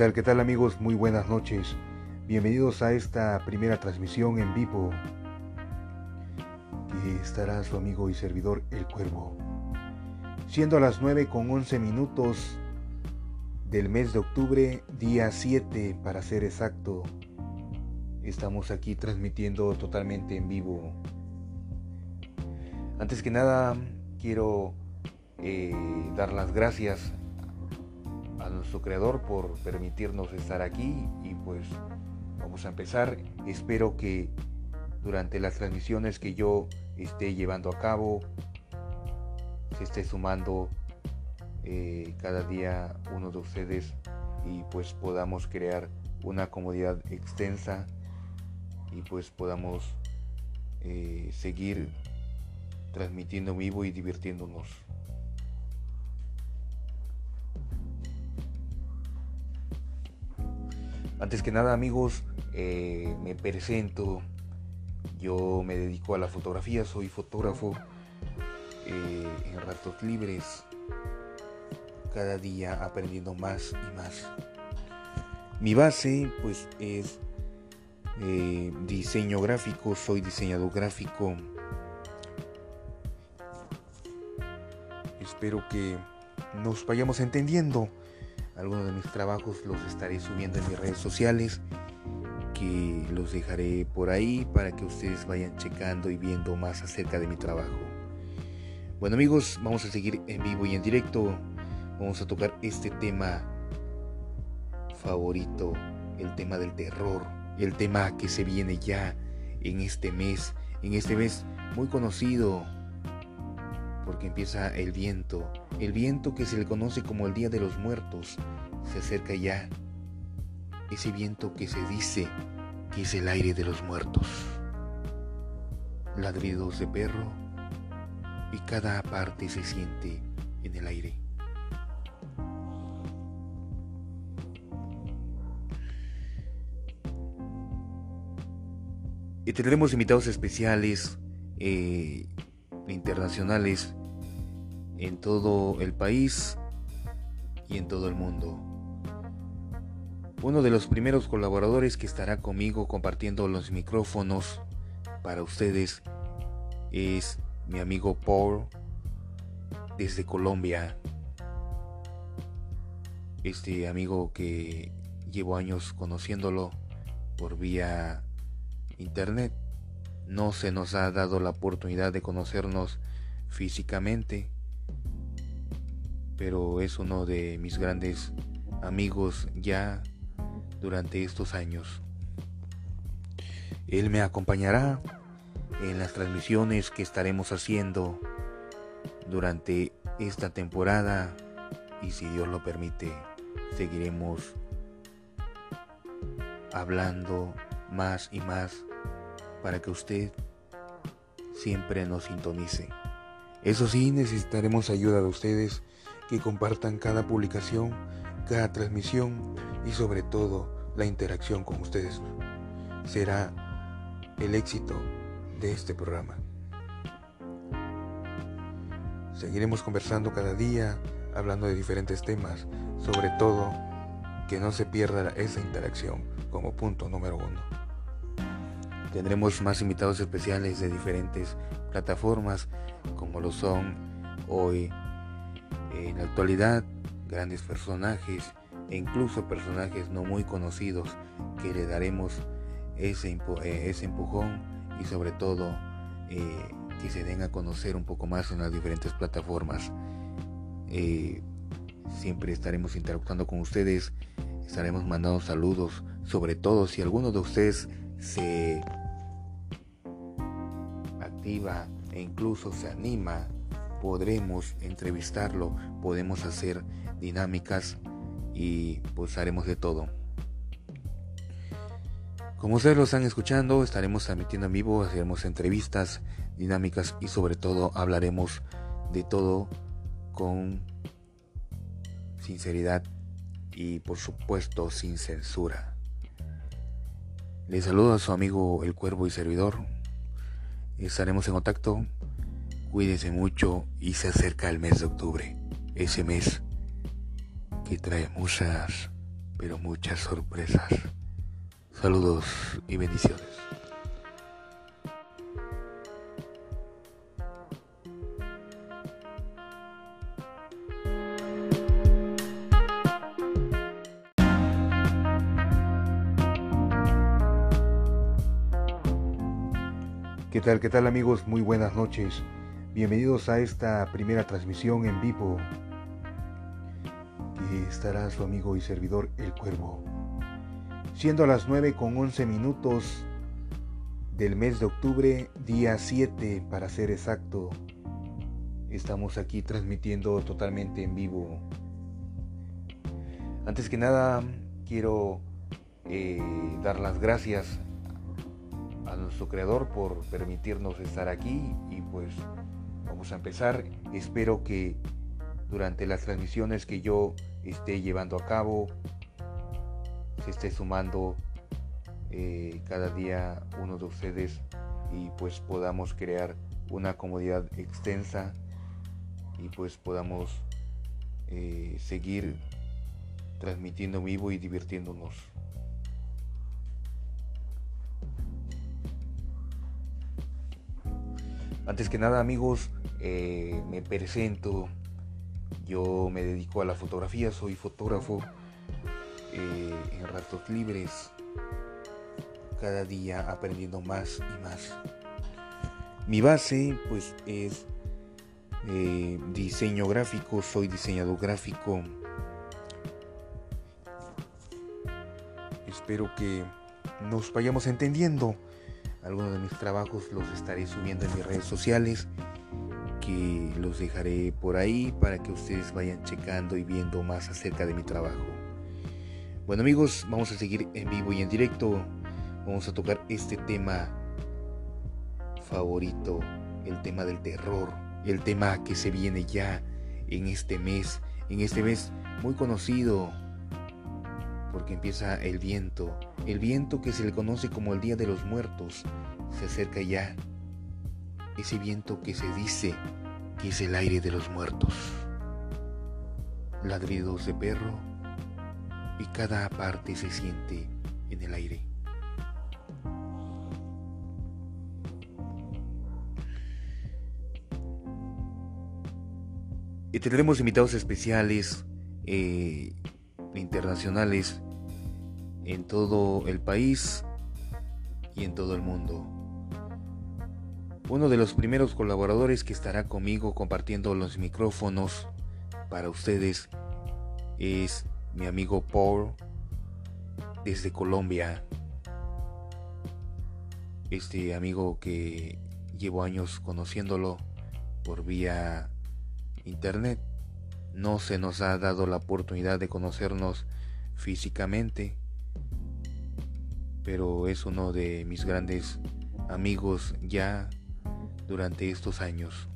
¿Qué tal, qué tal amigos? Muy buenas noches. Bienvenidos a esta primera transmisión en vivo que estará su amigo y servidor El Cuervo. Siendo las 9 con 11 minutos del mes de octubre, día 7 para ser exacto, estamos aquí transmitiendo totalmente en vivo. Antes que nada, quiero eh, dar las gracias a nuestro creador por permitirnos estar aquí y pues vamos a empezar. Espero que durante las transmisiones que yo esté llevando a cabo se esté sumando eh, cada día uno de ustedes y pues podamos crear una comunidad extensa y pues podamos eh, seguir transmitiendo vivo y divirtiéndonos. Antes que nada amigos, eh, me presento. Yo me dedico a la fotografía, soy fotógrafo eh, en ratos libres, cada día aprendiendo más y más. Mi base pues es eh, diseño gráfico, soy diseñador gráfico. Espero que nos vayamos entendiendo. Algunos de mis trabajos los estaré subiendo en mis redes sociales, que los dejaré por ahí para que ustedes vayan checando y viendo más acerca de mi trabajo. Bueno amigos, vamos a seguir en vivo y en directo. Vamos a tocar este tema favorito, el tema del terror, el tema que se viene ya en este mes, en este mes muy conocido porque empieza el viento, el viento que se le conoce como el Día de los Muertos, se acerca ya. Ese viento que se dice que es el aire de los muertos. Ladridos de perro y cada parte se siente en el aire. Y tendremos invitados especiales eh, internacionales en todo el país y en todo el mundo. Uno de los primeros colaboradores que estará conmigo compartiendo los micrófonos para ustedes es mi amigo Paul desde Colombia. Este amigo que llevo años conociéndolo por vía internet. No se nos ha dado la oportunidad de conocernos físicamente pero es uno de mis grandes amigos ya durante estos años. Él me acompañará en las transmisiones que estaremos haciendo durante esta temporada y si Dios lo permite seguiremos hablando más y más para que usted siempre nos sintonice. Eso sí, necesitaremos ayuda de ustedes que compartan cada publicación, cada transmisión y sobre todo la interacción con ustedes. Será el éxito de este programa. Seguiremos conversando cada día, hablando de diferentes temas, sobre todo que no se pierda esa interacción como punto número uno. Tendremos más invitados especiales de diferentes plataformas como lo son hoy en la actualidad, grandes personajes e incluso personajes no muy conocidos que le daremos ese, eh, ese empujón y sobre todo eh, que se den a conocer un poco más en las diferentes plataformas. Eh, siempre estaremos interactuando con ustedes, estaremos mandando saludos, sobre todo si alguno de ustedes se e incluso se anima podremos entrevistarlo, podemos hacer dinámicas y pues haremos de todo. Como ustedes lo están escuchando, estaremos transmitiendo en vivo, haremos entrevistas, dinámicas y sobre todo hablaremos de todo con sinceridad y por supuesto sin censura. Les saludo a su amigo el cuervo y servidor. Estaremos en contacto Cuídense mucho y se acerca el mes de octubre, ese mes que trae muchas pero muchas sorpresas. Saludos y bendiciones. ¿Qué tal, qué tal amigos? Muy buenas noches. Bienvenidos a esta primera transmisión en vivo que estará su amigo y servidor El Cuervo. Siendo las 9 con 11 minutos del mes de octubre, día 7 para ser exacto, estamos aquí transmitiendo totalmente en vivo. Antes que nada, quiero eh, dar las gracias a nuestro creador por permitirnos estar aquí y pues vamos a empezar. Espero que durante las transmisiones que yo esté llevando a cabo se esté sumando eh, cada día uno de ustedes y pues podamos crear una comodidad extensa y pues podamos eh, seguir transmitiendo vivo y divirtiéndonos. Antes que nada amigos, eh, me presento. Yo me dedico a la fotografía, soy fotógrafo eh, en ratos libres, cada día aprendiendo más y más. Mi base pues es eh, diseño gráfico, soy diseñador gráfico. Espero que nos vayamos entendiendo. Algunos de mis trabajos los estaré subiendo en mis redes sociales, que los dejaré por ahí para que ustedes vayan checando y viendo más acerca de mi trabajo. Bueno amigos, vamos a seguir en vivo y en directo. Vamos a tocar este tema favorito, el tema del terror, el tema que se viene ya en este mes, en este mes muy conocido porque empieza el viento, el viento que se le conoce como el Día de los Muertos, se acerca ya. Ese viento que se dice que es el aire de los muertos. Ladridos de perro y cada parte se siente en el aire. Y tendremos invitados especiales eh, internacionales en todo el país y en todo el mundo. Uno de los primeros colaboradores que estará conmigo compartiendo los micrófonos para ustedes es mi amigo Paul desde Colombia. Este amigo que llevo años conociéndolo por vía internet no se nos ha dado la oportunidad de conocernos físicamente, pero es uno de mis grandes amigos ya durante estos años.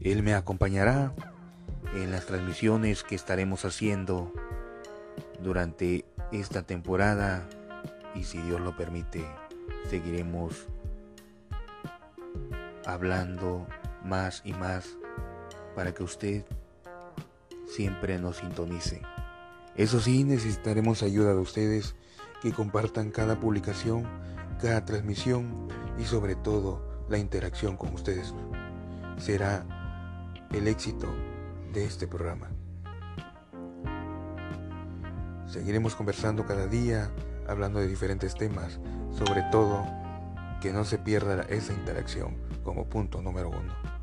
Él me acompañará en las transmisiones que estaremos haciendo durante esta temporada y si Dios lo permite seguiremos hablando más y más para que usted siempre nos sintonice. Eso sí, necesitaremos ayuda de ustedes que compartan cada publicación, cada transmisión y sobre todo la interacción con ustedes. Será el éxito de este programa. Seguiremos conversando cada día, hablando de diferentes temas, sobre todo que no se pierda esa interacción como punto número uno.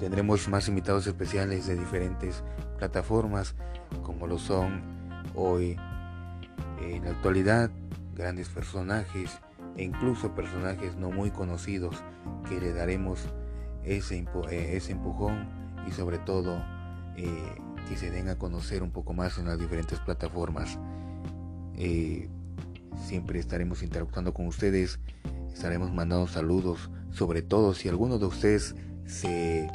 Tendremos más invitados especiales de diferentes plataformas como lo son hoy en la actualidad grandes personajes e incluso personajes no muy conocidos que le daremos ese, eh, ese empujón y sobre todo eh, que se den a conocer un poco más en las diferentes plataformas. Eh, siempre estaremos interactuando con ustedes, estaremos mandando saludos, sobre todo si alguno de ustedes se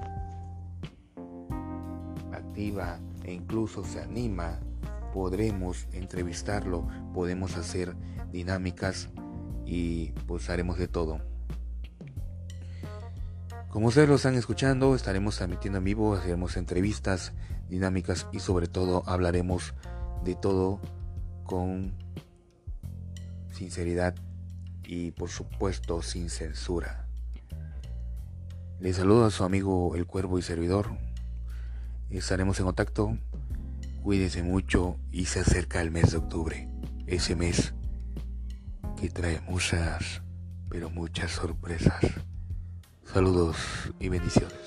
e incluso se anima, podremos entrevistarlo, podemos hacer dinámicas y pues haremos de todo. Como ustedes lo están escuchando, estaremos transmitiendo en vivo, haremos entrevistas, dinámicas y sobre todo hablaremos de todo con sinceridad y por supuesto sin censura. Le saludo a su amigo El Cuervo y Servidor. Estaremos en contacto. Cuídense mucho y se acerca el mes de octubre. Ese mes que trae muchas, pero muchas sorpresas. Saludos y bendiciones.